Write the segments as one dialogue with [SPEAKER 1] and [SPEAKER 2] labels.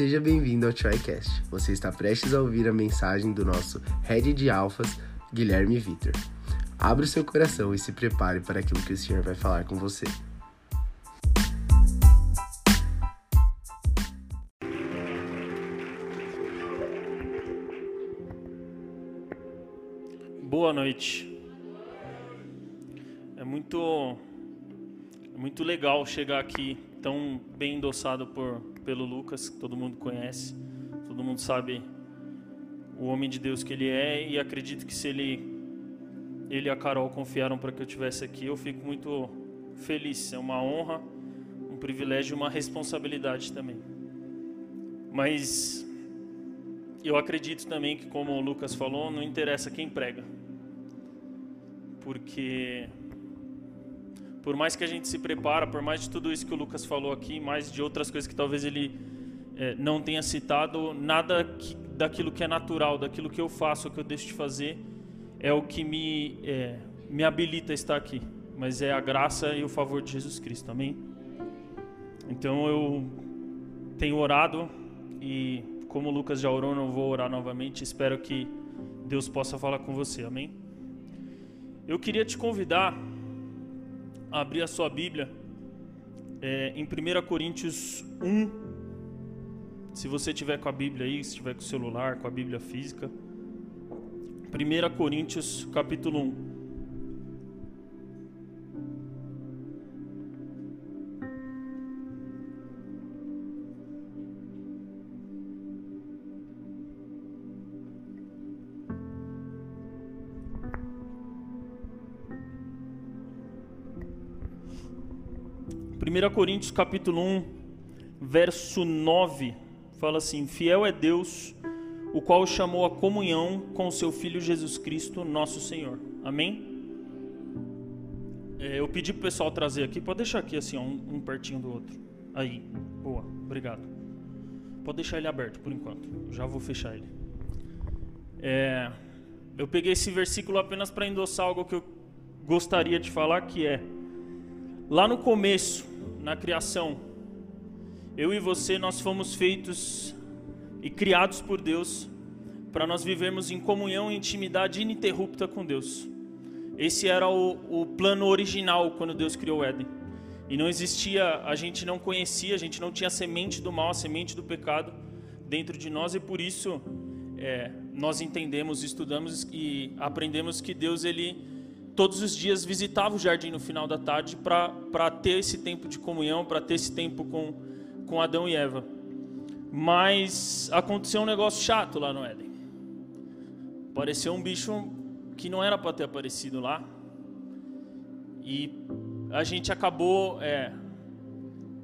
[SPEAKER 1] Seja bem-vindo ao TryCast. Você está prestes a ouvir a mensagem do nosso Head de Alfas, Guilherme Vitor. Abra o seu coração e se prepare para aquilo que o Senhor vai falar com você.
[SPEAKER 2] Boa noite. É muito é muito legal chegar aqui tão bem endossado por pelo Lucas, que todo mundo conhece. Todo mundo sabe o homem de Deus que ele é e acredito que se ele ele e a Carol confiaram para que eu estivesse aqui, eu fico muito feliz. É uma honra, um privilégio e uma responsabilidade também. Mas eu acredito também que, como o Lucas falou, não interessa quem prega. Porque por mais que a gente se prepara, por mais de tudo isso que o Lucas falou aqui, mais de outras coisas que talvez ele é, não tenha citado, nada que, daquilo que é natural, daquilo que eu faço, o que eu deixo de fazer, é o que me, é, me habilita a estar aqui. Mas é a graça e o favor de Jesus Cristo, amém? Então eu tenho orado e, como o Lucas já orou, não vou orar novamente. Espero que Deus possa falar com você, amém? Eu queria te convidar abrir a sua Bíblia é, em 1 Coríntios 1. Se você tiver com a Bíblia aí, se tiver com o celular, com a Bíblia física. 1 Coríntios capítulo 1. 1 Coríntios capítulo 1, verso 9, fala assim: Fiel é Deus, o qual chamou a comunhão com seu Filho Jesus Cristo, nosso Senhor. Amém? É, eu pedi pro pessoal trazer aqui, pode deixar aqui assim, ó, um, um pertinho do outro. Aí, boa, obrigado. Pode deixar ele aberto por enquanto, já vou fechar ele. É, eu peguei esse versículo apenas para endossar algo que eu gostaria de falar, que é lá no começo, na criação, eu e você, nós fomos feitos e criados por Deus para nós vivermos em comunhão e intimidade ininterrupta com Deus. Esse era o, o plano original quando Deus criou o Éden. E não existia, a gente não conhecia, a gente não tinha a semente do mal, a semente do pecado dentro de nós e por isso é, nós entendemos, estudamos e aprendemos que Deus ele todos os dias visitava o jardim no final da tarde para ter esse tempo de comunhão, para ter esse tempo com, com Adão e Eva. Mas aconteceu um negócio chato lá no Éden. Apareceu um bicho que não era para ter aparecido lá. E a gente acabou é,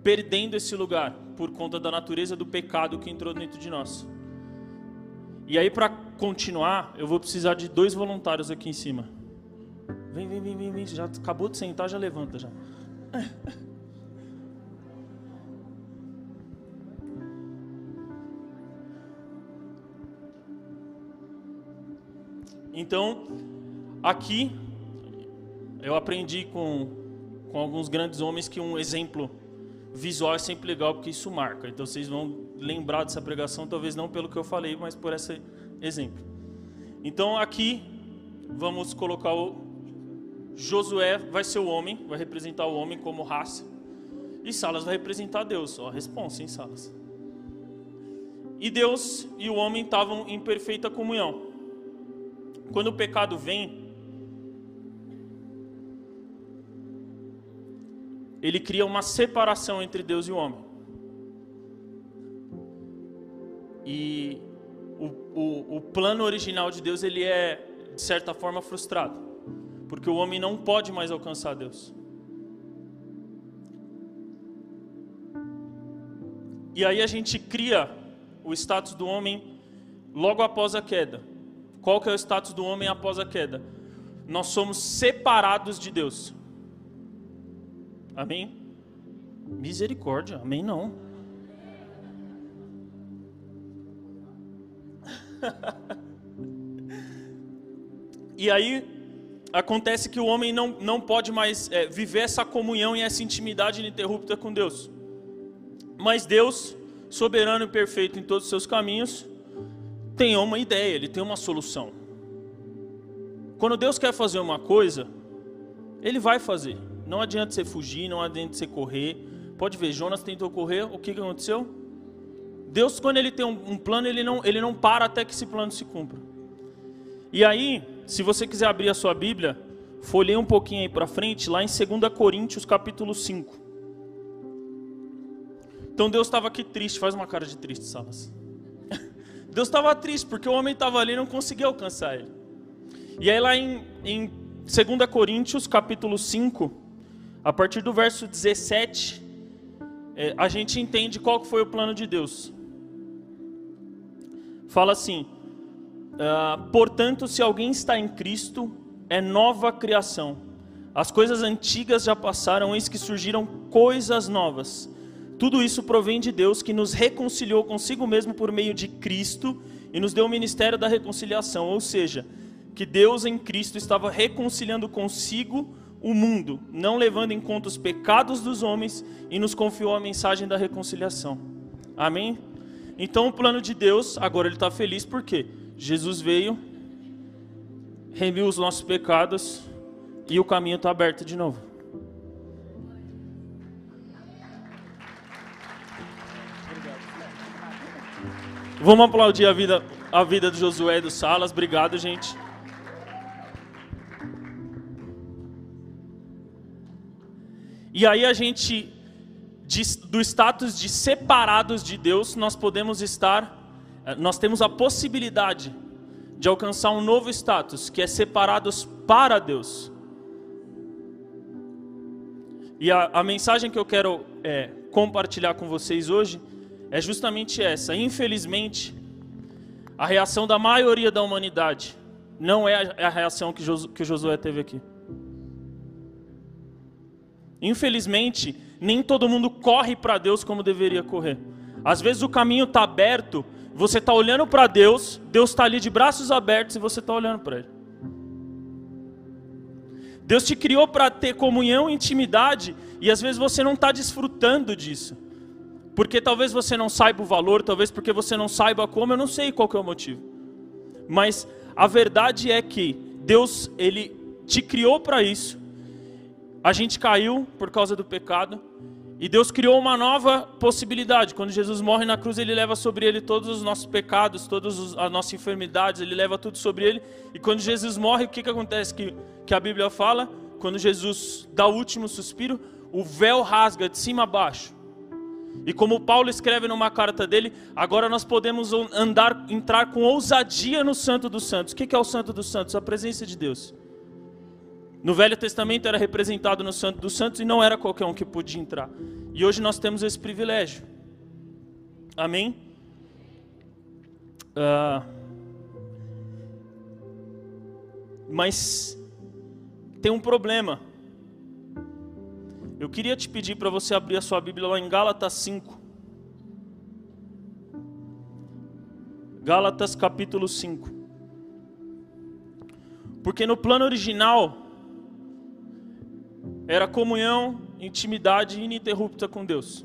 [SPEAKER 2] perdendo esse lugar por conta da natureza do pecado que entrou dentro de nós. E aí, para continuar, eu vou precisar de dois voluntários aqui em cima. Vem, vem, vem, vem, vem. Já acabou de sentar, já levanta já. Então, aqui eu aprendi com, com alguns grandes homens que um exemplo visual é sempre legal porque isso marca. Então vocês vão lembrar dessa pregação, talvez não pelo que eu falei, mas por esse exemplo. Então aqui vamos colocar o, Josué vai ser o homem, vai representar o homem como raça. E Salas vai representar Deus. Ó, a resposta, hein, Salas? E Deus e o homem estavam em perfeita comunhão. Quando o pecado vem, ele cria uma separação entre Deus e o homem. E o, o, o plano original de Deus ele é de certa forma frustrado porque o homem não pode mais alcançar Deus. E aí a gente cria o status do homem logo após a queda. Qual que é o status do homem após a queda? Nós somos separados de Deus. Amém? Misericórdia, amém não. e aí acontece que o homem não, não pode mais é, viver essa comunhão e essa intimidade ininterrupta com Deus. Mas Deus, soberano e perfeito em todos os seus caminhos, tem uma ideia, ele tem uma solução. Quando Deus quer fazer uma coisa, ele vai fazer. Não adianta você fugir, não adianta você correr. Pode ver, Jonas tentou correr, o que, que aconteceu? Deus, quando ele tem um, plano, ele não, ele não para até que esse plano se cumpra. E aí, se você quiser abrir a sua Bíblia, folheia um pouquinho aí para frente, lá em 2 Coríntios capítulo 5. Então Deus estava aqui triste, faz uma cara de triste, Salas. Deus estava triste porque o homem estava ali e não conseguia alcançar ele. E aí lá em, em 2 Coríntios capítulo 5, a partir do verso 17, é, a gente entende qual foi o plano de Deus. Fala assim: uh, portanto, se alguém está em Cristo, é nova criação. As coisas antigas já passaram, eis que surgiram coisas novas. Tudo isso provém de Deus que nos reconciliou consigo mesmo por meio de Cristo e nos deu o ministério da reconciliação, ou seja, que Deus em Cristo estava reconciliando consigo o mundo, não levando em conta os pecados dos homens e nos confiou a mensagem da reconciliação. Amém? Então o plano de Deus, agora ele está feliz porque Jesus veio, remiu os nossos pecados e o caminho está aberto de novo. Vamos aplaudir a vida, a vida do Josué e do Salas. Obrigado, gente. E aí a gente, de, do status de separados de Deus, nós podemos estar, nós temos a possibilidade de alcançar um novo status, que é separados para Deus. E a, a mensagem que eu quero é, compartilhar com vocês hoje é justamente essa. Infelizmente, a reação da maioria da humanidade não é a, reação que, Josué, que Josué teve aqui. Infelizmente, nem todo mundo corre para Deus como deveria correr. Às vezes o caminho está aberto, você está olhando para Deus, Deus está ali de braços abertos e você está olhando para Ele. Deus te criou para ter comunhão e intimidade e às vezes você não está desfrutando disso. Porque talvez você não saiba o valor, talvez porque você não saiba como, eu não sei qual é o motivo. Mas a verdade é que Deus, ele te criou para isso. A gente caiu por causa do pecado e Deus criou uma nova possibilidade. Quando Jesus morre na cruz, ele leva sobre ele todos os nossos pecados, todas as nossas enfermidades, ele leva tudo sobre ele. E quando Jesus morre, o que, que acontece que, que a Bíblia fala? Quando Jesus dá o último suspiro, o véu rasga de cima a baixo. E como Paulo escreve numa carta dele, agora nós podemos andar, entrar com ousadia no Santo dos Santos. O que é o Santo dos Santos? A presença de Deus. No Velho Testamento era representado no Santo dos Santos e não era qualquer um que podia entrar. E hoje nós temos esse privilégio. Amém? Uh, mas tem um problema. Eu queria te pedir para você abrir a sua Bíblia lá em Gálatas 5. Gálatas capítulo 5. Porque no plano original era comunhão, intimidade ininterrupta com Deus.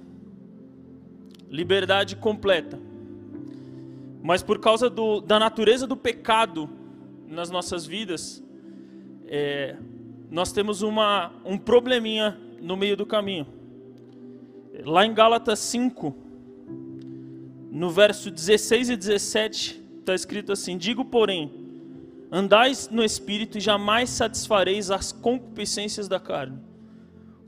[SPEAKER 2] Liberdade completa. Mas por causa do, da natureza do pecado nas nossas vidas, é, nós temos uma, um probleminha no meio do caminho. Lá em Gálatas 5, no verso 16 e 17, está escrito assim: Digo, porém, andais no espírito e jamais satisfareis as concupiscências da carne.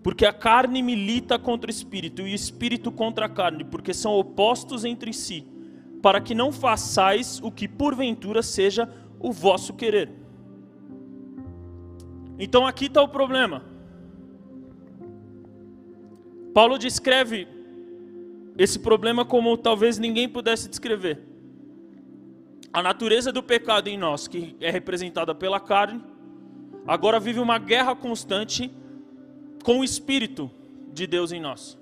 [SPEAKER 2] Porque a carne milita contra o espírito e o espírito contra a carne, porque são opostos entre si, para que não façais o que porventura seja o vosso querer. Então aqui está o problema. Paulo descreve esse problema como talvez ninguém pudesse descrever. A natureza do pecado em nós, que é representada pela carne, agora vive uma guerra constante com o Espírito de Deus em nós.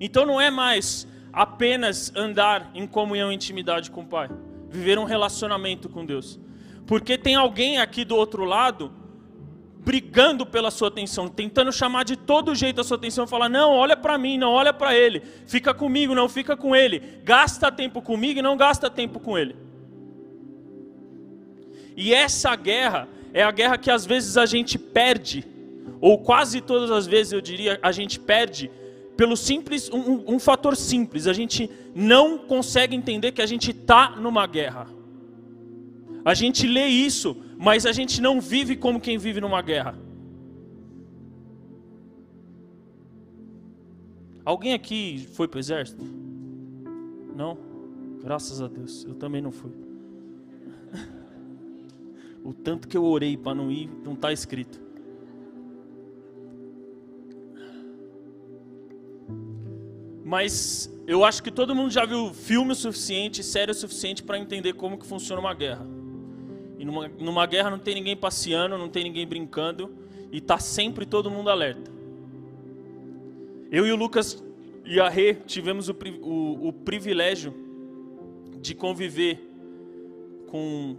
[SPEAKER 2] Então não é mais apenas andar em comunhão e intimidade com o Pai, viver um relacionamento com Deus. Porque tem alguém aqui do outro lado brigando pela sua atenção, tentando chamar de todo jeito a sua atenção, falar: "Não, olha para mim, não olha para ele. Fica comigo, não fica com ele. Gasta tempo comigo e não gasta tempo com ele". E essa guerra é a guerra que às vezes a gente perde, ou quase todas as vezes eu diria, a gente perde pelo simples um, um fator simples, a gente não consegue entender que a gente está numa guerra. A gente lê isso, mas a gente não vive como quem vive numa guerra. Alguém aqui foi para o exército? Não? Graças a Deus, eu também não fui. O tanto que eu orei para não ir, não está escrito. Mas eu acho que todo mundo já viu filme o suficiente, série o suficiente para entender como que funciona uma guerra. E numa, numa guerra não tem ninguém passeando, não tem ninguém brincando, e tá sempre todo mundo alerta. Eu e o Lucas e a Rê tivemos o, o, o privilégio de conviver com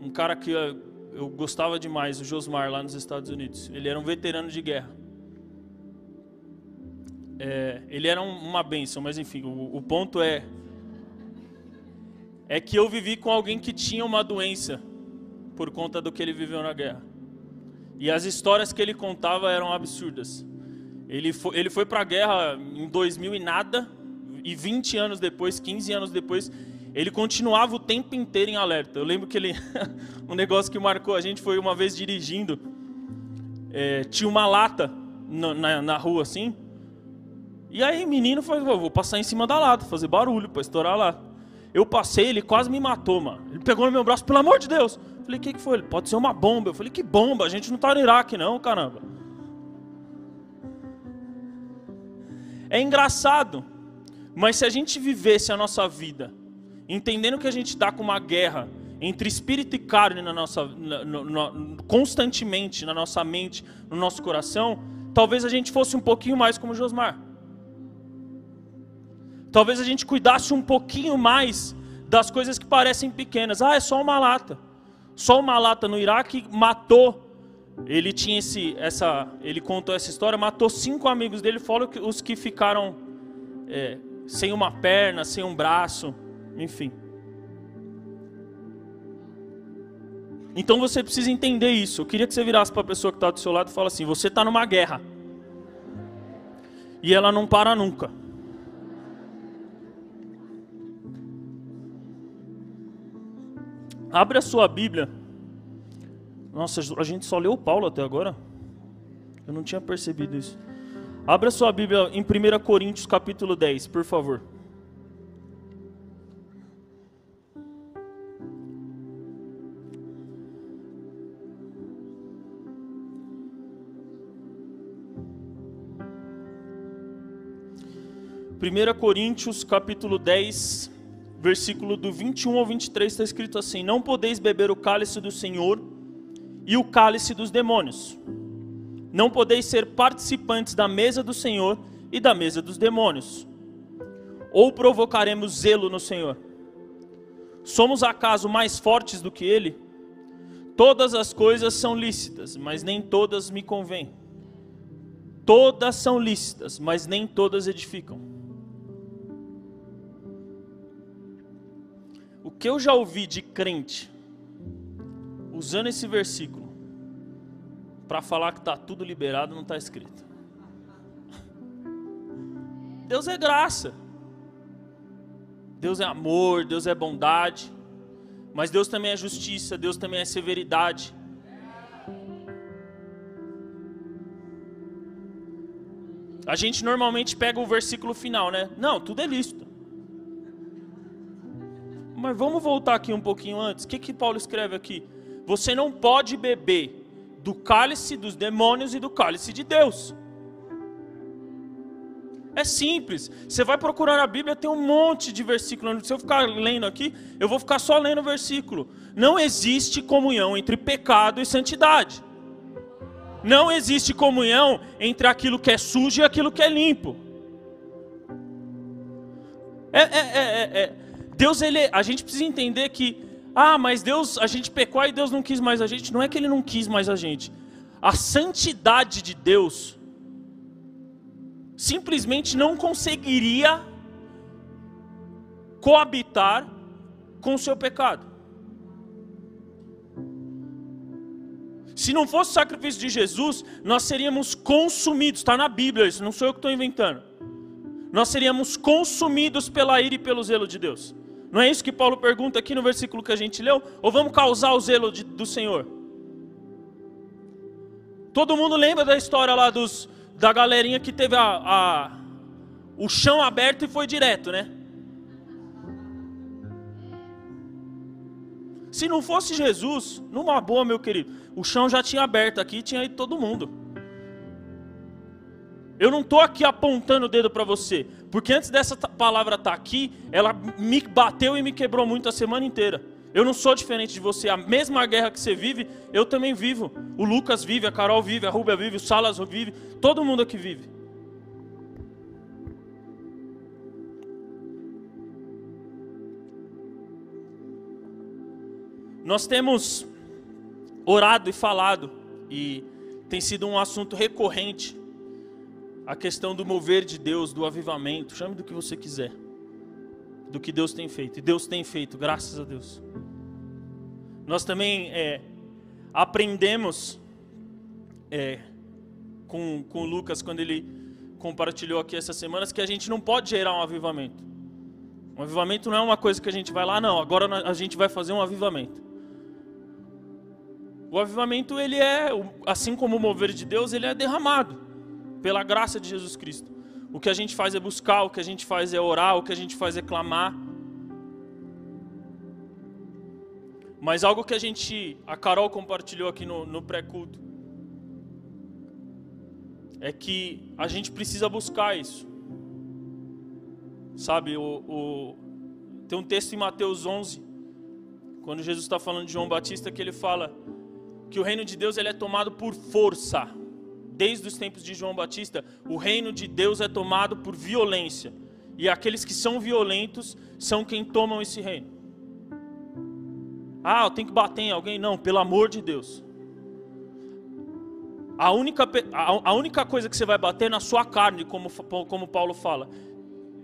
[SPEAKER 2] um cara que eu, gostava demais, o Josmar, lá nos Estados Unidos. Ele era um veterano de guerra. É, ele era um, uma benção, mas enfim, o, o ponto é é que eu vivi com alguém que tinha uma doença por conta do que ele viveu na guerra. E as histórias que ele contava eram absurdas. Ele foi, ele foi para a guerra em 2000 e nada, e 20 anos depois, 15 anos depois, ele continuava o tempo inteiro em alerta. Eu lembro que ele. um negócio que marcou a gente foi uma vez dirigindo. É, tinha uma lata na, na, na, rua assim. E aí, menino falou: vou passar em cima da lata, fazer barulho para estourar lá. Eu passei, ele quase me matou, mano. Ele pegou no meu braço, pelo amor de Deus. Eu falei: o que, que foi? Ele pode ser uma bomba. Eu falei: que bomba? A gente não tá no Iraque, não, caramba. É engraçado, mas se a gente vivesse a nossa vida entendendo que a gente está com uma guerra entre espírito e carne na nossa, na, no, constantemente na nossa mente, no nosso coração, talvez a gente fosse um pouquinho mais como Josmar. Talvez a gente cuidasse um pouquinho mais das coisas que parecem pequenas. Ah, é só uma lata. Só uma lata no Iraque matou. Ele tinha esse, essa, ele contou essa história, matou cinco amigos dele, fora os que ficaram é, sem uma perna, sem um braço. Enfim. Então você precisa entender isso. Eu queria que você virasse para a pessoa que está do seu lado e fala assim: você está numa guerra. E ela não para nunca. Abre a sua Bíblia. Nossa, a gente só leu Paulo até agora. Eu não tinha percebido isso. Abra sua Bíblia em 1 Coríntios capítulo 10, por favor. 1 Coríntios capítulo 10, versículo do 21 ao 23 está escrito assim: Não podeis beber o cálice do Senhor e o cálice dos demônios. Não podeis ser participantes da mesa do Senhor e da mesa dos demônios. Ou provocaremos zelo no Senhor? Somos acaso mais fortes do que ele? Todas as coisas são lícitas, mas nem todas me convêm. Todas são lícitas, mas nem todas edificam. Que eu já ouvi de crente usando esse versículo para falar que está tudo liberado não está escrito. Deus é graça. Deus é amor, Deus é bondade. Mas Deus também é justiça, Deus também é severidade. A gente normalmente pega o versículo final, né? Não, tudo é lícito. Mas vamos voltar aqui um pouquinho antes. O que, que Paulo escreve aqui? Você não pode beber do cálice dos demônios e do cálice de Deus. É simples. Você vai procurar na Bíblia, tem um monte de versículos. Se eu ficar lendo aqui, eu vou ficar só lendo o versículo. Não existe comunhão entre pecado e santidade. Não existe comunhão entre aquilo que é sujo e aquilo que é limpo. É, é, é, é, Deus, ele, a gente precisa entender que, ah, mas Deus, a gente pecou e Deus não quis mais a gente. Não é que ele não quis mais a gente. a santidade de Deus simplesmente não conseguiria coabitar com o seu pecado. Se não fosse o sacrifício de Jesus, nós seríamos consumidos, está na Bíblia isso, não sou eu que estou inventando. Nós seríamos consumidos pela ira e pelo zelo de Deus. Não é isso que Paulo pergunta aqui no versículo que a gente leu? Ou vamos causar o zelo de, do Senhor? Todo mundo lembra da história lá dos, da galerinha que teve a, a, o chão aberto e foi direto, né? Se não fosse Jesus, numa boa, meu querido, o chão já tinha aberto aqui, tinha ido todo mundo. Eu não estou aqui apontando o dedo para você, porque antes dessa palavra estar tá aqui, ela me bateu e me quebrou muito a semana inteira. Eu não sou diferente de você. A mesma guerra que você vive, eu também vivo. O Lucas vive, a Carol vive, a Rúbia vive, o Salas vive, todo mundo aqui vive. Nós temos orado e falado, e tem sido um assunto recorrente, a questão do mover de Deus, do avivamento, chame do que você quiser do que Deus tem feito. E Deus tem feito, graças a Deus. Nós também é, aprendemos é, com, com Lucas, quando ele compartilhou aqui essas semanas, que a gente não pode gerar um avivamento. Um avivamento não é uma coisa que a gente vai lá, não, agora a gente vai fazer um avivamento. O avivamento, ele é, assim como o mover de Deus, ele é derramado pela graça de Jesus Cristo. O que a gente faz é buscar, o que a gente faz é orar, o que a gente faz é clamar. Mas algo que a gente, a Carol compartilhou aqui no, no pré-culto, é que a gente precisa buscar isso. Sabe, o, o, tem um texto em Mateus 11, quando Jesus está falando de João Batista, que ele fala que o reino de Deus ele é tomado por força desde os tempos de João Batista, o reino de Deus é tomado por violência. E aqueles que são violentos são quem tomam esse reino. Ah, eu tenho que bater em alguém? Não, pelo amor de Deus. A única, a, única coisa que você vai bater é na sua carne, como, como Paulo fala.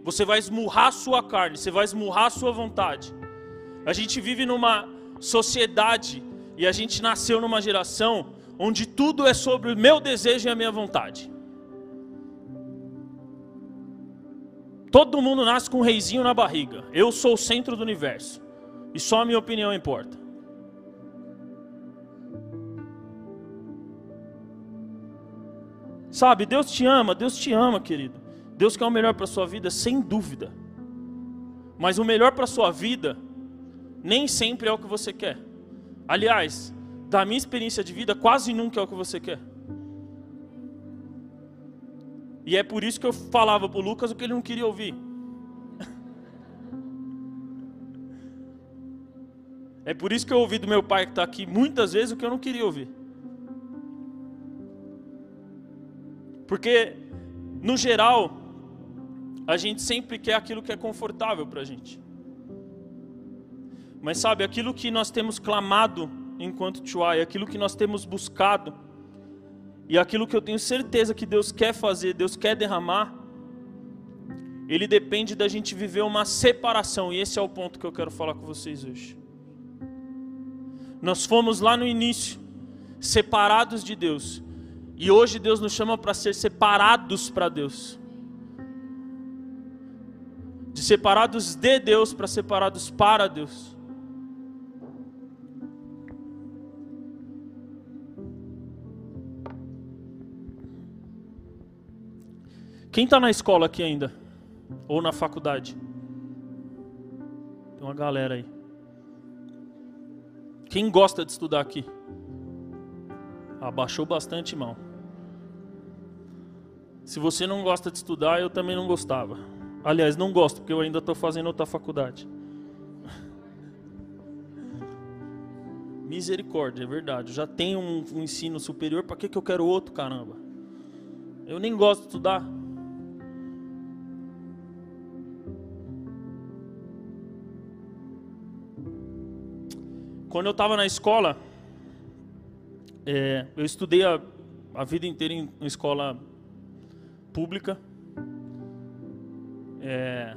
[SPEAKER 2] Você vai esmurrar a sua carne, você vai esmurrar a sua vontade. A gente vive numa sociedade e a gente nasceu numa geração onde tudo é sobre o meu desejo e a minha vontade. Todo mundo nasce com um reizinho na barriga. Eu sou o centro do universo. E só a minha opinião importa. Sabe, Deus te ama, Deus te ama, querido. Deus quer o melhor para a sua vida, sem dúvida. Mas o melhor para a sua vida nem sempre é o que você quer. Aliás, da minha experiência de vida, quase nunca é o que você quer. E é por isso que eu falava para o Lucas o que ele não queria ouvir. É por isso que eu ouvi do meu pai que está aqui muitas vezes o que eu não queria ouvir. Porque, no geral, a gente sempre quer aquilo que é confortável para a gente. Mas sabe, aquilo que nós temos clamado enquanto Chuai, aquilo que nós temos buscado e aquilo que eu tenho certeza que Deus quer fazer, Deus quer derramar, ele depende da gente viver uma separação, e esse é o ponto que eu quero falar com vocês hoje. Nós fomos lá no início, separados de Deus, e hoje Deus nos chama para ser separados para Deus. De separados de Deus para separados para Deus. Quem está na escola aqui ainda? Ou na faculdade? Tem uma galera aí. Quem gosta de estudar aqui? Abaixou bastante mão. Se você não gosta de estudar, eu também não gostava. Aliás, não gosto, porque eu ainda estou fazendo outra faculdade. Misericórdia, é verdade. Eu já tenho um, um ensino superior, para que, que eu quero outro, caramba? Eu nem gosto de estudar. Quando eu estava na escola, É, eu estudei a, a vida inteira em, em escola pública. É,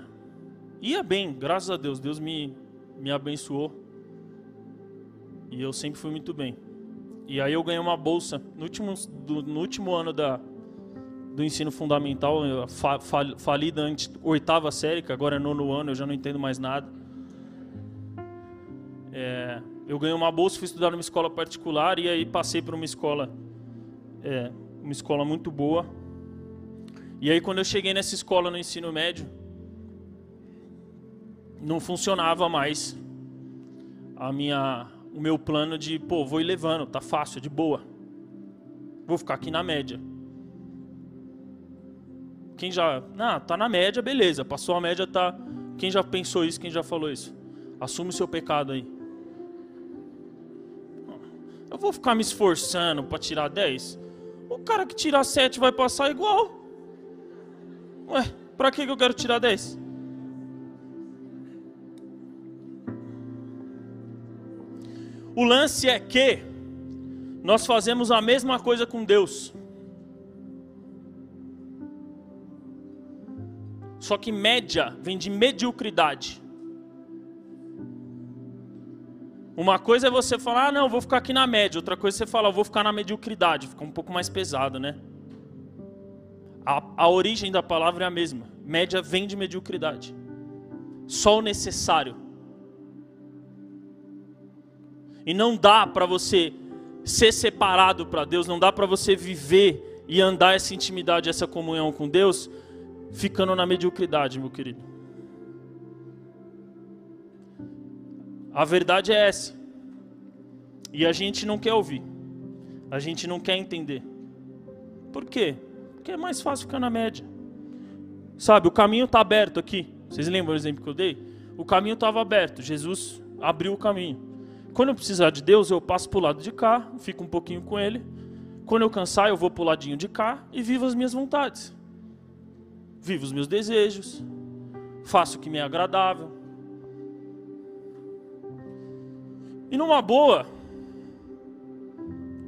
[SPEAKER 2] ia bem, graças a Deus. Deus me, me abençoou. E eu sempre fui muito bem. E aí eu ganhei uma bolsa no último, do, no último ano da, do ensino fundamental, eu fa, fa, falida antes, oitava série, que agora é nono ano, eu já não entendo mais nada. É, eu ganhei uma bolsa, fui estudar numa escola particular e aí passei para uma escola, é, uma escola muito boa. E aí quando eu cheguei nessa escola no ensino médio, não funcionava mais a minha o meu plano de, pô, vou ir levando, tá fácil, de boa. Vou ficar aqui na média. Quem já, ah, tá na média, beleza. Passou a média, tá. Quem já pensou isso? Quem já falou isso? Assume o seu pecado aí. Eu vou ficar me esforçando para tirar 10? O cara que tirar 7 vai passar igual. Ué, pra que eu quero tirar 10? O lance é que nós fazemos a mesma coisa com Deus. Só que média vem de mediocridade. Uma coisa é você falar, ah, não, vou ficar aqui na média. Outra coisa é você falar, vou ficar na mediocridade. Fica um pouco mais pesado, né? A, a origem da palavra é a mesma. Média vem de mediocridade. Só o necessário. E não dá para você ser separado para Deus, não dá para você viver e andar essa intimidade, essa comunhão com Deus, ficando na mediocridade, meu querido. A verdade é essa. E a gente não quer ouvir. A gente não quer entender. Por quê? Porque é mais fácil ficar na média. Sabe, o caminho está aberto aqui. Vocês lembram o exemplo que eu dei? O caminho estava aberto. Jesus abriu o caminho. Quando eu precisar de Deus, eu passo para o lado de cá, fico um pouquinho com Ele. Quando eu cansar, eu vou para o ladinho de cá e vivo as minhas vontades. Vivo os meus desejos. Faço o que me é agradável. E numa boa,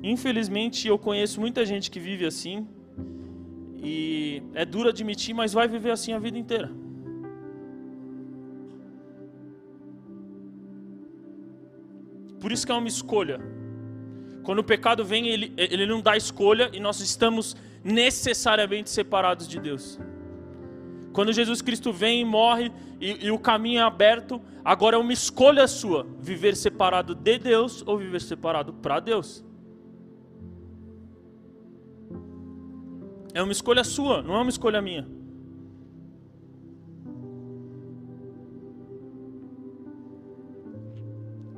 [SPEAKER 2] infelizmente eu conheço muita gente que vive assim. E é duro admitir, mas vai viver assim a vida inteira. Por isso que é uma escolha. Quando o pecado vem, ele, ele não dá escolha e nós estamos necessariamente separados de Deus. Quando Jesus Cristo vem e morre e, e o caminho é aberto, agora é uma escolha sua: viver separado de Deus ou viver separado para Deus. É uma escolha sua, não é uma escolha minha.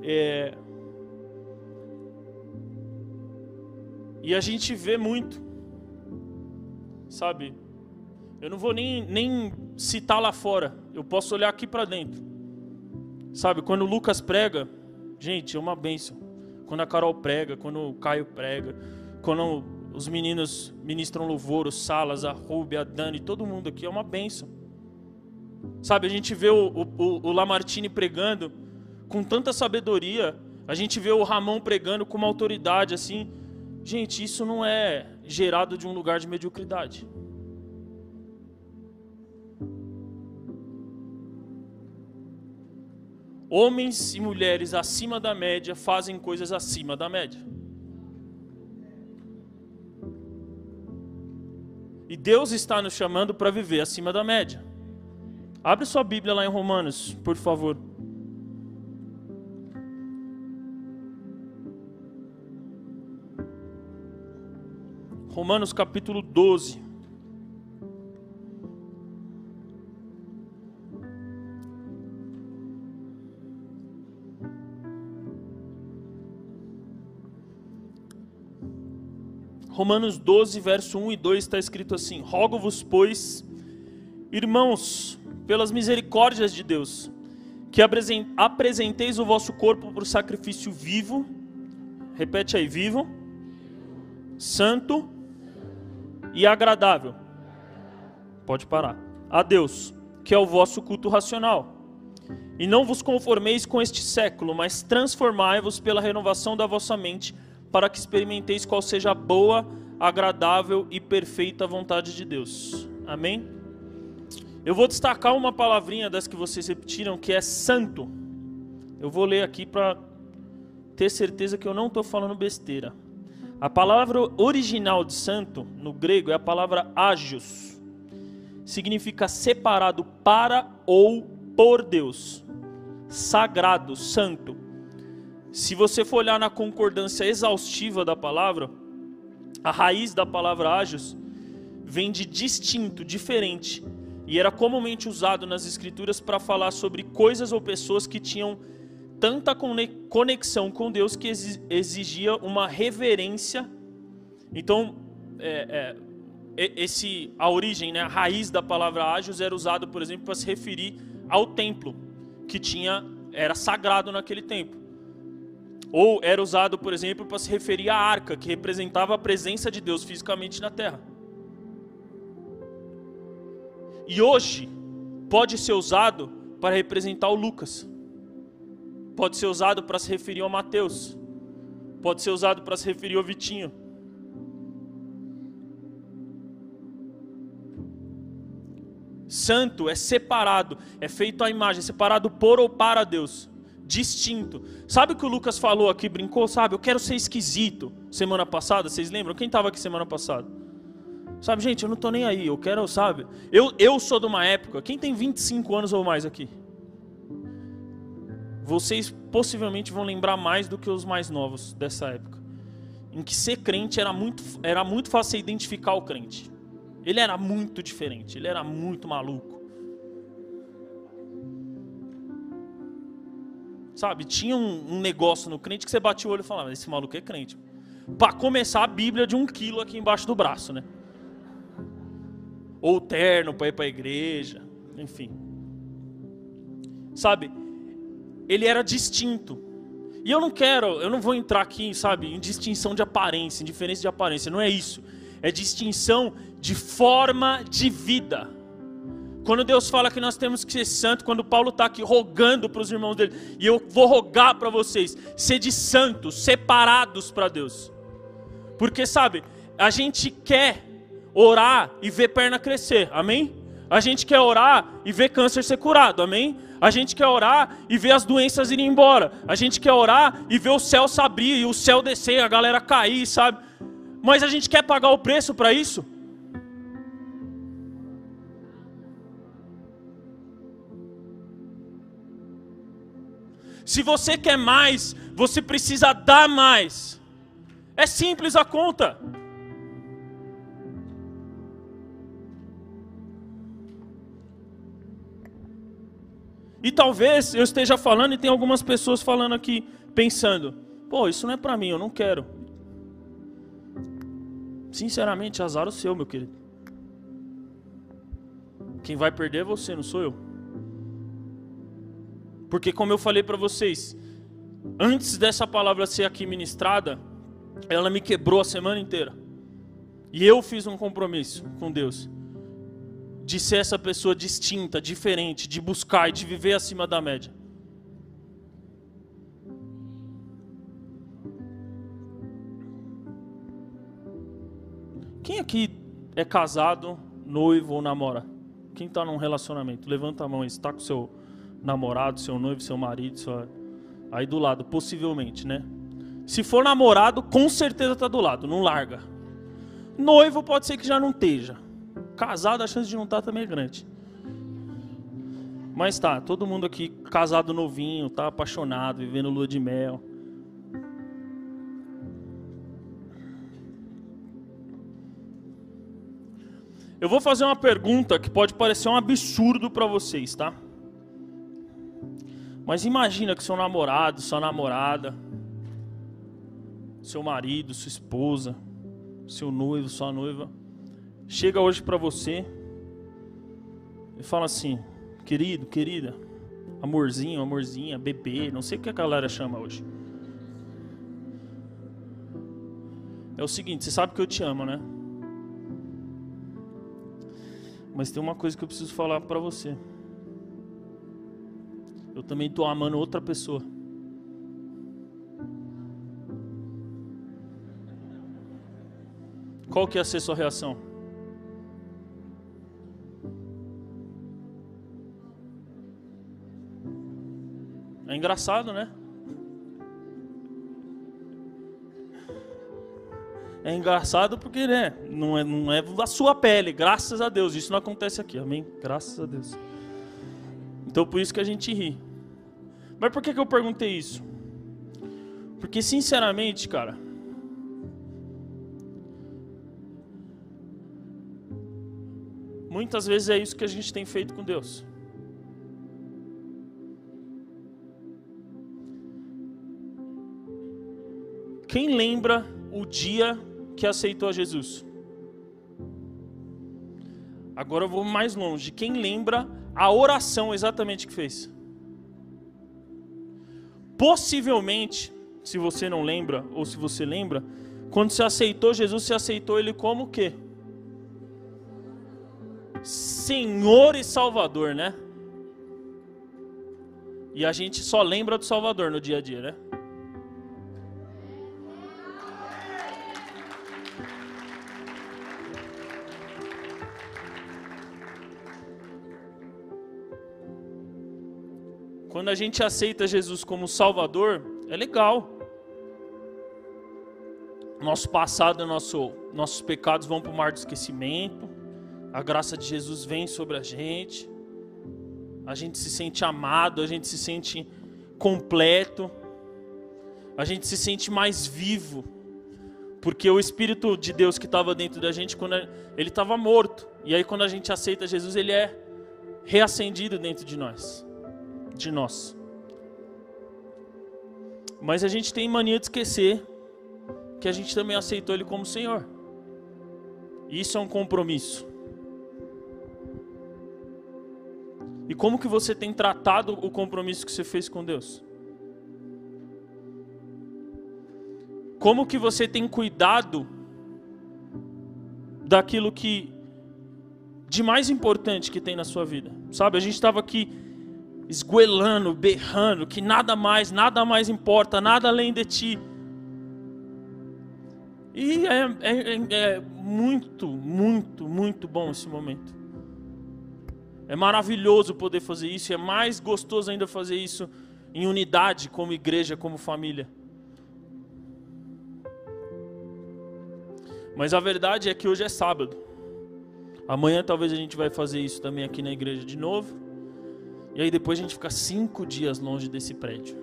[SPEAKER 2] É, E a gente vê muito, sabe? Eu não vou nem, nem citar lá fora, eu posso olhar aqui para dentro. Sabe, quando o Lucas prega, gente, é uma benção. Quando a Carol prega, quando o Caio prega, quando os meninos ministram louvor, o Salas, a Rubia, a Dani, todo mundo aqui é uma benção. Sabe, a gente vê o, o, o Lamartine pregando com tanta sabedoria, a gente vê o Ramon pregando com uma autoridade assim. Gente, isso não é gerado de um lugar de mediocridade. Homens e mulheres acima da média fazem coisas acima da média. E Deus está nos chamando para viver acima da média. Abre sua Bíblia lá em Romanos, por favor. Romanos capítulo 12. Romanos 12, verso 1 e 2 está escrito assim: Rogo-vos, pois, irmãos, pelas misericórdias de Deus, que apresenteis o vosso corpo por sacrifício vivo, repete aí, vivo, santo e agradável. Pode parar. A Deus, que é o vosso culto racional. E não vos conformeis com este século, mas transformai-vos pela renovação da vossa mente, para que experimenteis qual seja a boa, agradável e perfeita vontade de Deus. Amém? Eu vou destacar uma palavrinha das que vocês repetiram, que é santo. Eu vou ler aqui para ter certeza que eu não estou falando besteira. A palavra original de santo, no grego, é a palavra agios. Significa separado para ou por Deus. Sagrado, santo. Se você for olhar na concordância exaustiva da palavra, a raiz da palavra ágios vem de distinto, diferente, e era comumente usado nas escrituras para falar sobre coisas ou pessoas que tinham tanta conexão com Deus que exigia uma reverência. Então, é, é, esse, a origem, né, a raiz da palavra ágios era usado, por exemplo, para se referir ao templo, que tinha era sagrado naquele tempo. Ou era usado, por exemplo, para se referir à arca, que representava a presença de Deus fisicamente na terra. E hoje pode ser usado para representar o Lucas. Pode ser usado para se referir ao Mateus. Pode ser usado para se referir ao Vitinho. Santo é separado, é feito à imagem, separado por ou para Deus distinto. Sabe o que o Lucas falou aqui, brincou, sabe? Eu quero ser esquisito. Semana passada, vocês lembram? Quem estava aqui semana passada? Sabe, gente, eu não estou nem aí, eu quero, sabe? Eu, eu sou de uma época, quem tem 25 anos ou mais aqui? Vocês possivelmente vão lembrar mais do que os mais novos dessa época. Em que ser crente era muito, era muito fácil identificar o crente. Ele era muito diferente, ele era muito maluco. Sabe? Tinha um, um, negócio no crente que você batia o olho e falava: esse maluco é crente. Para começar, a Bíblia de um quilo aqui embaixo do braço, né? Ou terno para ir para a igreja, enfim. Sabe? Ele era distinto. E eu não quero, eu não vou entrar aqui, sabe, em distinção de aparência, em diferença de aparência, não é isso. É distinção de forma de vida. Quando Deus fala que nós temos que ser santo, quando Paulo está aqui rogando para os irmãos dele, e eu vou rogar para vocês, de santos, separados para Deus. Porque sabe, a gente quer orar e ver perna crescer, amém? A gente quer orar e ver câncer ser curado, amém? A gente quer orar e ver as doenças irem embora. A gente quer orar e ver o céu se abrir e o céu descer, a galera cair, sabe? Mas a gente quer pagar o preço para isso? Se você quer mais, você precisa dar mais. É simples a conta. E talvez eu esteja falando e tem algumas pessoas falando aqui, pensando: pô, isso não é para mim, eu não quero. Sinceramente, azar o seu, meu querido. Quem vai perder é você, não sou eu. Porque, como eu falei para vocês, antes dessa palavra ser aqui ministrada, ela me quebrou a semana inteira. E eu fiz um compromisso com Deus de ser essa pessoa distinta, diferente, de buscar e de viver acima da média. Quem aqui é casado, noivo ou namora? Quem está num relacionamento? Levanta a mão aí, está com seu namorado, seu noivo, seu marido, sua... aí do lado, possivelmente, né? Se for namorado, com certeza tá do lado, não larga. Noivo pode ser que já não esteja. Casado, a chance de não estar tá também é grande. Mas tá, todo mundo aqui casado novinho, tá apaixonado, vivendo lua de mel. Eu vou fazer uma pergunta que pode parecer um absurdo para vocês, tá? Mas imagina que seu namorado, sua namorada, seu marido, sua esposa, seu noivo, sua noiva, chega hoje para você e fala assim: querido, querida, amorzinho, amorzinha, bebê, não sei o que a galera chama hoje. É o seguinte, você sabe que eu te amo, né? Mas tem uma coisa que eu preciso falar para você eu também estou amando outra pessoa. qual que ia ser sua reação? É engraçado, né? É engraçado porque, né, não é, não é a sua pele, graças a Deus. Isso não acontece aqui, amém? Graças a Deus. Então por isso que a gente ri. Mas por que, que eu perguntei isso? Porque, sinceramente, cara, muitas vezes é isso que a gente tem feito com Deus. Quem lembra o dia que aceitou a Jesus? Agora eu vou mais longe. Quem lembra a oração exatamente que fez? Possivelmente, se você não lembra, ou se você lembra, quando você aceitou Jesus, você aceitou Ele como o quê? Senhor e Salvador, né? E a gente só lembra do Salvador no dia a dia, né? Quando a gente aceita Jesus como Salvador, é legal. Nosso passado, nosso, nossos pecados vão para o mar do esquecimento. A graça de Jesus vem sobre a gente. A gente se sente amado, a gente se sente completo. A gente se sente mais vivo. Porque o Espírito de Deus que estava dentro da gente, quando ele estava morto. E aí, quando a gente aceita Jesus, ele é reacendido dentro de nós de nós. Mas a gente tem mania de esquecer que a gente também aceitou Ele como Senhor. Isso é um compromisso. E como que você tem tratado o compromisso que você fez com Deus? Como que você tem cuidado daquilo que de mais importante que tem na sua vida? Sabe, a gente estava aqui esguelando, berrando, que nada mais, nada mais importa, nada além de ti. E é, é, é, é muito, muito, muito bom esse momento. É maravilhoso poder fazer isso, é mais gostoso ainda fazer isso em unidade, como igreja, como família. Mas a verdade é que hoje é sábado. Amanhã talvez a gente vai fazer isso também aqui na igreja de novo. E aí depois a gente fica cinco dias longe desse prédio.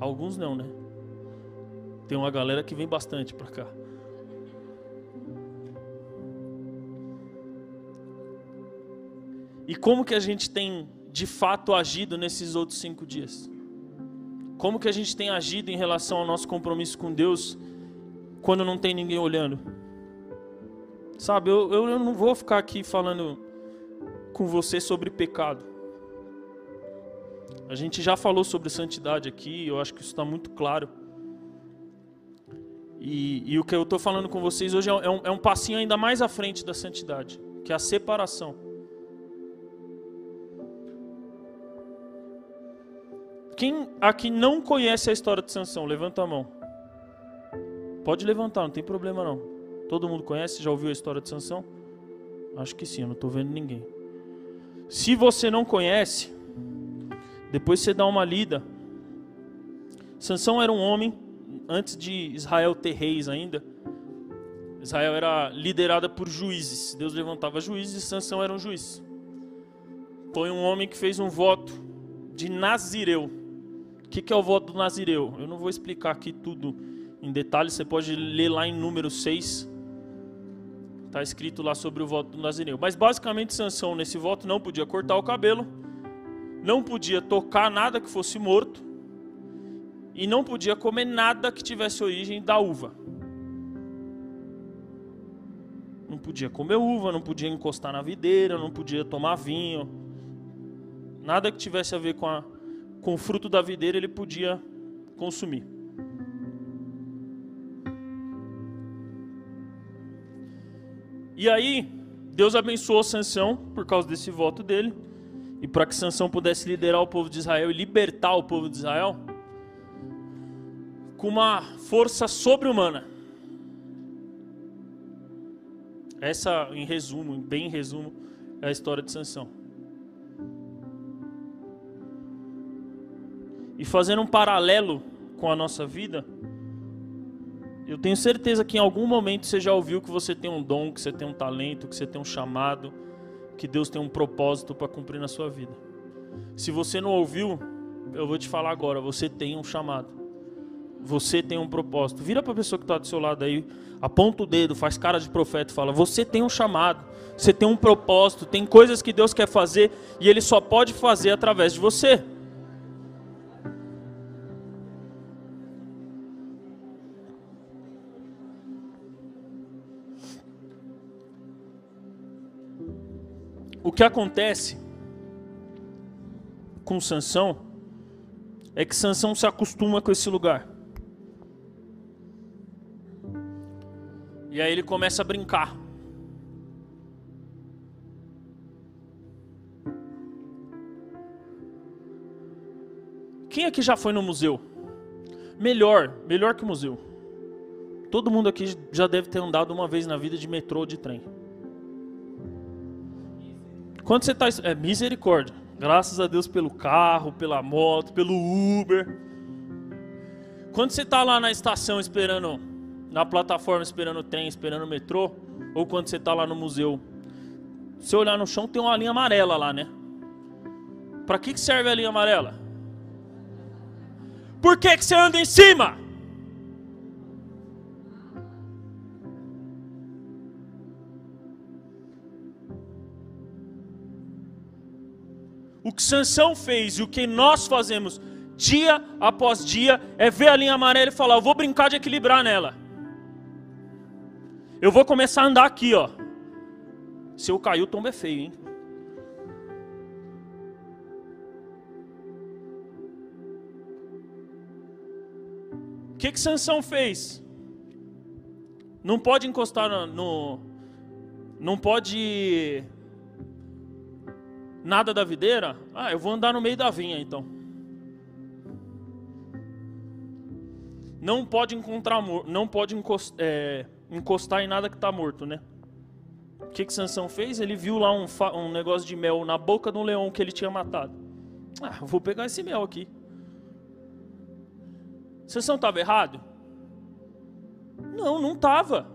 [SPEAKER 2] Alguns não, né? Tem uma galera que vem bastante para cá. E como que a gente tem de fato agido nesses outros cinco dias? Como que a gente tem agido em relação ao nosso compromisso com Deus quando não tem ninguém olhando? Sabe, eu, eu não vou ficar aqui falando com você sobre pecado. A gente já falou sobre santidade aqui, eu acho que isso está muito claro. E, e, o que eu estou falando com vocês hoje é um, é um passinho ainda mais à frente da santidade, que é a separação. Quem aqui não conhece a história de Sansão, levanta a mão. Pode levantar, não tem problema não. Todo mundo conhece? Já ouviu a história de Sansão? Acho que sim, eu não estou vendo ninguém. Se você não conhece, depois você dá uma lida. Sansão era um homem antes de Israel ter reis ainda. Israel era liderada por juízes. Deus levantava juízes e Sansão era um juiz. Foi um homem que fez um voto de Nazireu. O que, é o voto do Nazireu? Eu não vou explicar aqui tudo em detalhes, você pode ler lá em número 6. Está escrito lá sobre o voto do Nazireu. Mas basicamente Sansão nesse voto não podia cortar o cabelo, não podia tocar nada que fosse morto e não podia comer nada que tivesse origem da uva. Não podia comer uva, não podia encostar na videira, não podia tomar vinho. Nada que tivesse a ver com, a, com o fruto da videira ele podia consumir. E aí, Deus abençoou Sansão por causa desse voto dele. E para que Sansão pudesse liderar o povo de Israel e libertar o povo de Israel com uma força sobre-humana. Essa, em resumo, bem em resumo, é a história de Sansão. E fazendo um paralelo com a nossa vida, eu tenho certeza que em algum momento você já ouviu que você tem um dom, que você tem um talento, que você tem um chamado, que Deus tem um propósito para cumprir na sua vida. Se você não ouviu, eu vou te falar agora, você tem um chamado. Você tem um propósito. Vira para a pessoa que está do seu lado aí, aponta o dedo, faz cara de profeta e fala: Você tem um chamado, você tem um propósito, tem coisas que Deus quer fazer e Ele só pode fazer através de você. O que acontece com Sansão é que Sansão se acostuma com esse lugar. E aí ele começa a brincar. Quem aqui já foi no museu? Melhor, melhor que o museu. Todo mundo aqui já deve ter andado uma vez na vida de metrô ou de trem. Quando você está. É misericórdia. Graças a Deus pelo carro, pela moto, pelo Uber. Quando você está lá na estação esperando, na plataforma esperando o trem, esperando o metrô, ou quando você está lá no museu, se olhar no chão tem uma linha amarela lá, né? Para que, que serve a linha amarela? Por que, que você anda em cima? Que Sansão fez e o que nós fazemos dia após dia é ver a linha amarela e falar: eu vou brincar de equilibrar nela. Eu vou começar a andar aqui, ó. Se eu cair, o tombo é feio, hein? O que que Sansão fez? Não pode encostar no, não pode nada da videira? Ah, eu vou andar no meio da vinha então. Não pode encontrar, não pode encostar, é, encostar em nada que está morto, né? O que que Sansão fez? Ele viu lá um, um negócio de mel na boca de um leão que ele tinha matado. Ah, vou pegar esse mel aqui. Sansão estava errado? Não, não estava.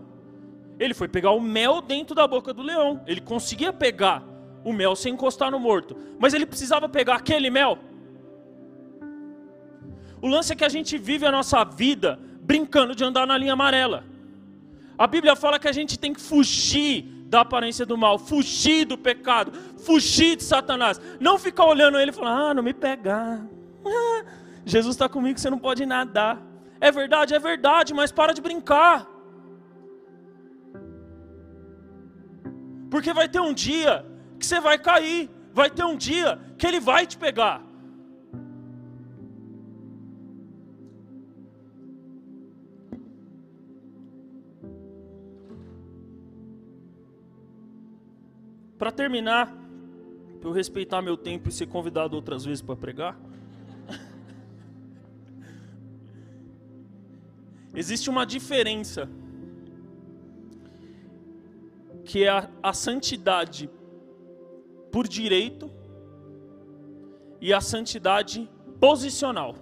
[SPEAKER 2] Ele foi pegar o mel dentro da boca do leão. Ele conseguia pegar o mel sem encostar no morto. Mas ele precisava pegar aquele mel. O lance é que a gente vive a nossa vida brincando de andar na linha amarela. A Bíblia fala que a gente tem que fugir da aparência do mal, fugir do pecado, fugir de Satanás. Não ficar olhando ele e falar, ah, não me pegar. Ah, Jesus está comigo, você não pode nadar. É verdade, é verdade, mas para de brincar. Porque vai ter um dia que você vai cair. Vai ter um dia que ele vai te pegar. Para terminar, para eu respeitar meu tempo e ser convidado outras vezes para pregar. Existe uma diferença que é a, a santidade por direito e a santidade posicional.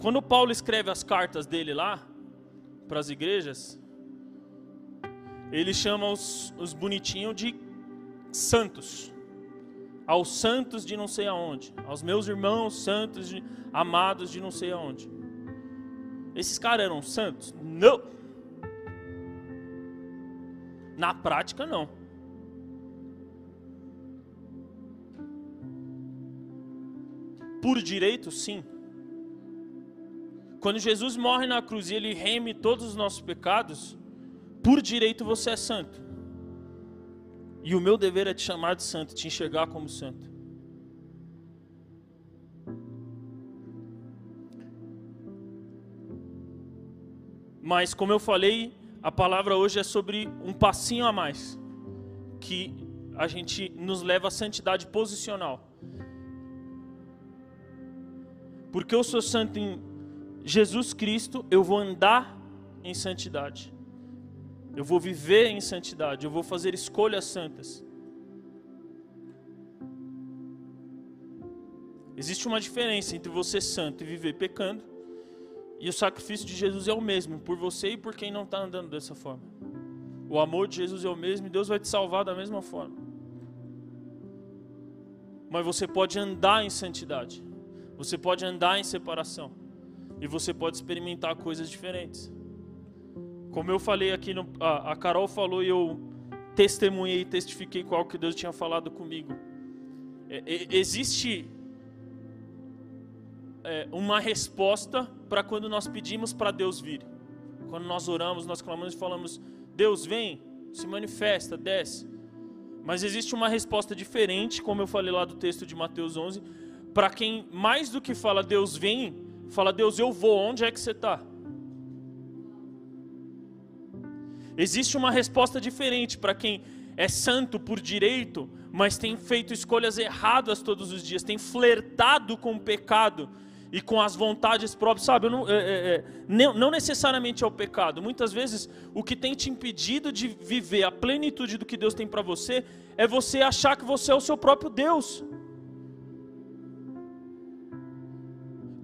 [SPEAKER 2] Quando Paulo escreve as cartas dele lá para as igrejas, ele chama os, os bonitinhos de santos. Aos santos de não sei aonde, aos meus irmãos santos, de, amados de não sei aonde. Esses caras eram santos? Não. Na prática, não. Por direito, sim. Quando Jesus morre na cruz e ele reme todos os nossos pecados, por direito você é santo. E o meu dever é te chamar de santo, te enxergar como santo. Mas, como eu falei, a palavra hoje é sobre um passinho a mais, que a gente nos leva à santidade posicional. Porque eu sou santo em Jesus Cristo, eu vou andar em santidade. Eu vou viver em santidade, eu vou fazer escolhas santas. Existe uma diferença entre você santo e viver pecando, e o sacrifício de Jesus é o mesmo, por você e por quem não está andando dessa forma. O amor de Jesus é o mesmo e Deus vai te salvar da mesma forma. Mas você pode andar em santidade, você pode andar em separação, e você pode experimentar coisas diferentes. Como eu falei aqui, no, a, a Carol falou e eu testemunhei e testifiquei algo que Deus tinha falado comigo. É, é, existe é, uma resposta para quando nós pedimos para Deus vir. Quando nós oramos, nós clamamos e falamos: Deus vem, se manifesta, desce. Mas existe uma resposta diferente, como eu falei lá do texto de Mateus 11, para quem mais do que fala Deus vem, fala Deus eu vou, onde é que você está? Existe uma resposta diferente para quem é santo por direito, mas tem feito escolhas erradas todos os dias, tem flertado com o pecado e com as vontades próprias, sabe? Não, é, é, é não, necessariamente é o pecado. Muitas vezes o que tem te impedido de viver a plenitude do que Deus tem para você é você achar que você é o seu próprio Deus.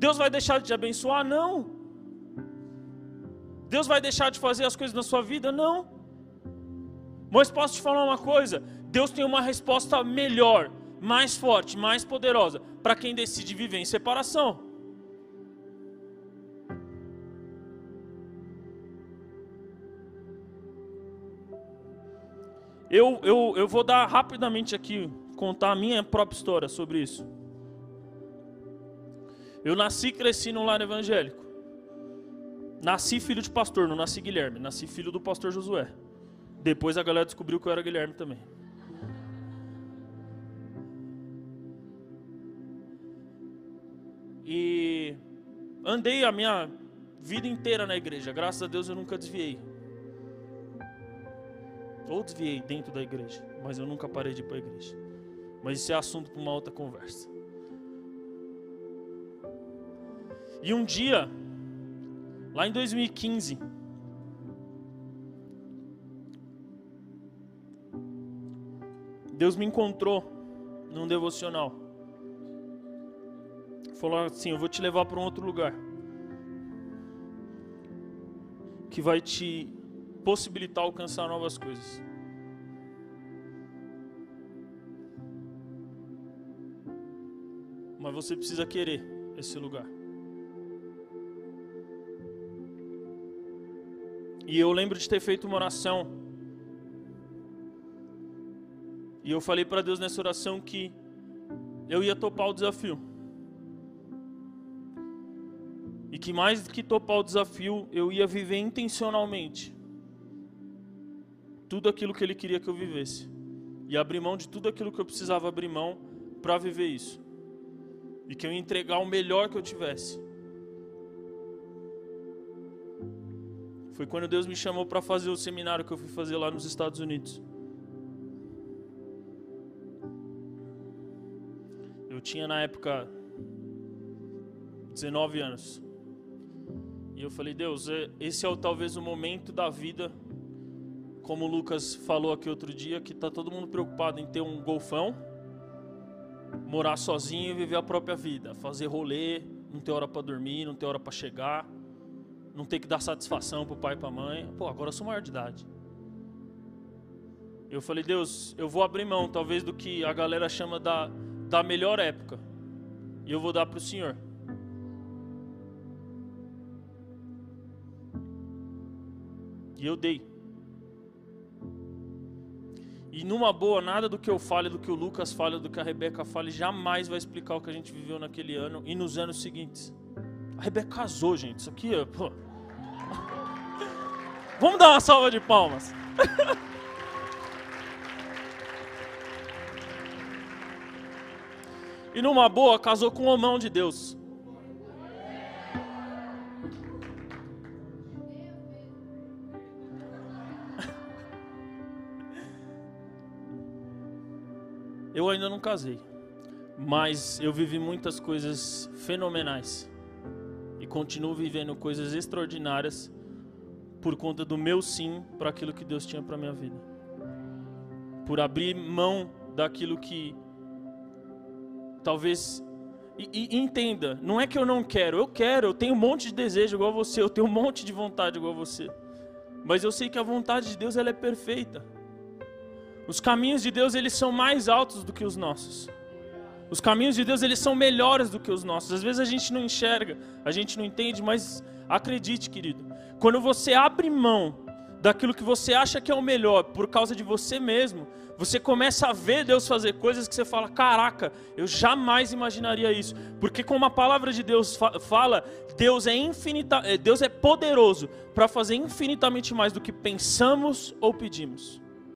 [SPEAKER 2] Deus vai deixar de te abençoar? Não. Deus vai deixar de fazer as coisas na sua vida? Não. Mas posso te falar uma coisa: Deus tem uma resposta melhor, mais forte, mais poderosa para quem decide viver em separação. Eu, eu, eu vou dar rapidamente aqui, contar a minha própria história sobre isso. Eu nasci e cresci num lar evangélico. Nasci filho de pastor, não nasci Guilherme. Nasci filho do pastor Josué. Depois a galera descobriu que eu era Guilherme também. E andei a minha vida inteira na igreja. Graças a Deus eu nunca desviei. Ou desviei dentro da igreja, mas eu nunca parei de ir para a igreja. Mas isso é assunto para uma outra conversa. E um dia, Lá em 2015, Deus me encontrou num devocional. Falou assim: Eu vou te levar para um outro lugar. Que vai te possibilitar alcançar novas coisas. Mas você precisa querer esse lugar. E eu lembro de ter feito uma oração. E eu falei para Deus nessa oração que eu ia topar o desafio. E que mais do que topar o desafio, eu ia viver intencionalmente tudo aquilo que Ele queria que eu vivesse. E abrir mão de tudo aquilo que eu precisava abrir mão para viver isso. E que eu ia entregar o melhor que eu tivesse. Foi quando Deus me chamou para fazer o seminário que eu fui fazer lá nos Estados Unidos. Eu tinha na época 19 anos. E eu falei, Deus, é, esse é talvez o momento da vida, como o Lucas falou aqui outro dia, que está todo mundo preocupado em ter um golfão, morar sozinho e viver a própria vida, fazer rolê, não ter hora para dormir, não ter hora para chegar não ter que dar satisfação para o pai e para a mãe. Pô, agora eu sou maior de idade. Eu falei, Deus, eu vou abrir mão, talvez, do que a galera chama da, da melhor época. E eu vou dar para o Senhor. E eu dei. E numa boa, nada do que eu fale, do que o Lucas fale, do que a Rebeca fale, jamais vai explicar o que a gente viveu naquele ano e nos anos seguintes. A Rebeca casou, gente. Isso aqui é. Pô. Vamos dar uma salva de palmas. e numa boa, casou com o homão de Deus. Eu ainda não casei, mas eu vivi muitas coisas fenomenais continuo vivendo coisas extraordinárias por conta do meu sim para aquilo que Deus tinha para minha vida. Por abrir mão daquilo que talvez e, e, entenda, não é que eu não quero, eu quero, eu tenho um monte de desejo igual você, eu tenho um monte de vontade igual você. Mas eu sei que a vontade de Deus ela é perfeita. Os caminhos de Deus eles são mais altos do que os nossos. Os caminhos de Deus eles são melhores do que os nossos. Às vezes a gente não enxerga, a gente não entende, mas acredite, querido, quando você abre mão daquilo que você acha que é o melhor por causa de você mesmo, você começa a ver Deus fazer coisas que você fala: caraca, eu jamais imaginaria isso. Porque, como a palavra de Deus fala, Deus é, infinita, Deus é poderoso para fazer infinitamente mais do que pensamos ou pedimos.